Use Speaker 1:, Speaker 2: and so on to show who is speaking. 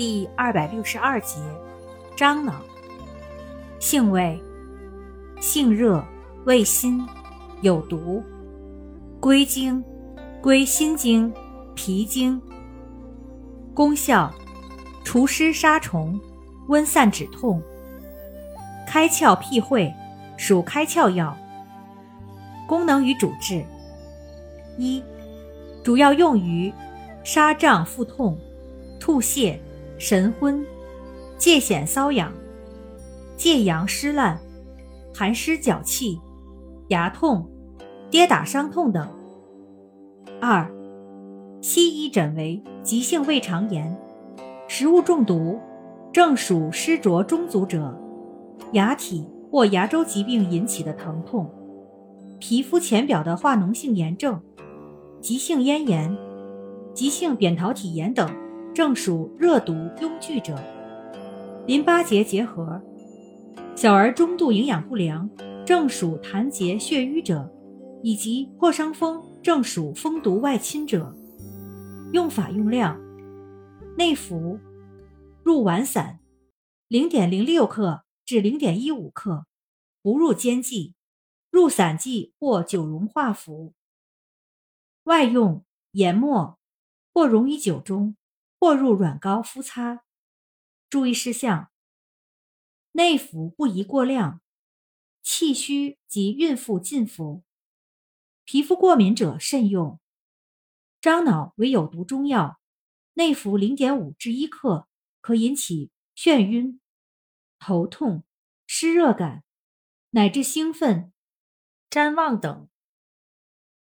Speaker 1: 第二百六十二节，樟脑。性味：性热，味辛，有毒。归经：归心经、脾经。功效：除湿杀虫，温散止痛。开窍辟秽，属开窍药。功能与主治：一、主要用于杀胀腹痛、吐泻。神昏、疥癣瘙痒、疥阳湿烂、寒湿脚气、牙痛、跌打伤痛等。二、西医诊为急性胃肠炎、食物中毒、正属湿浊中阻者、牙体或牙周疾病引起的疼痛、皮肤浅表的化脓性炎症、急性咽炎、急性扁桃体炎等。正属热毒壅聚者，淋巴结结核，小儿中度营养不良，正属痰结血瘀者，以及破伤风，正属风毒外侵者。用法用量：内服，入丸散，零点零六克至零点一五克，不入煎剂；入散剂或酒溶化服。外用研末，或溶于酒中。或入软膏敷擦。注意事项：内服不宜过量，气虚及孕妇禁服。皮肤过敏者慎用。樟脑为有毒中药，内服零点五至一克，可引起眩晕、头痛、湿热感，乃至兴奋、谵妄等。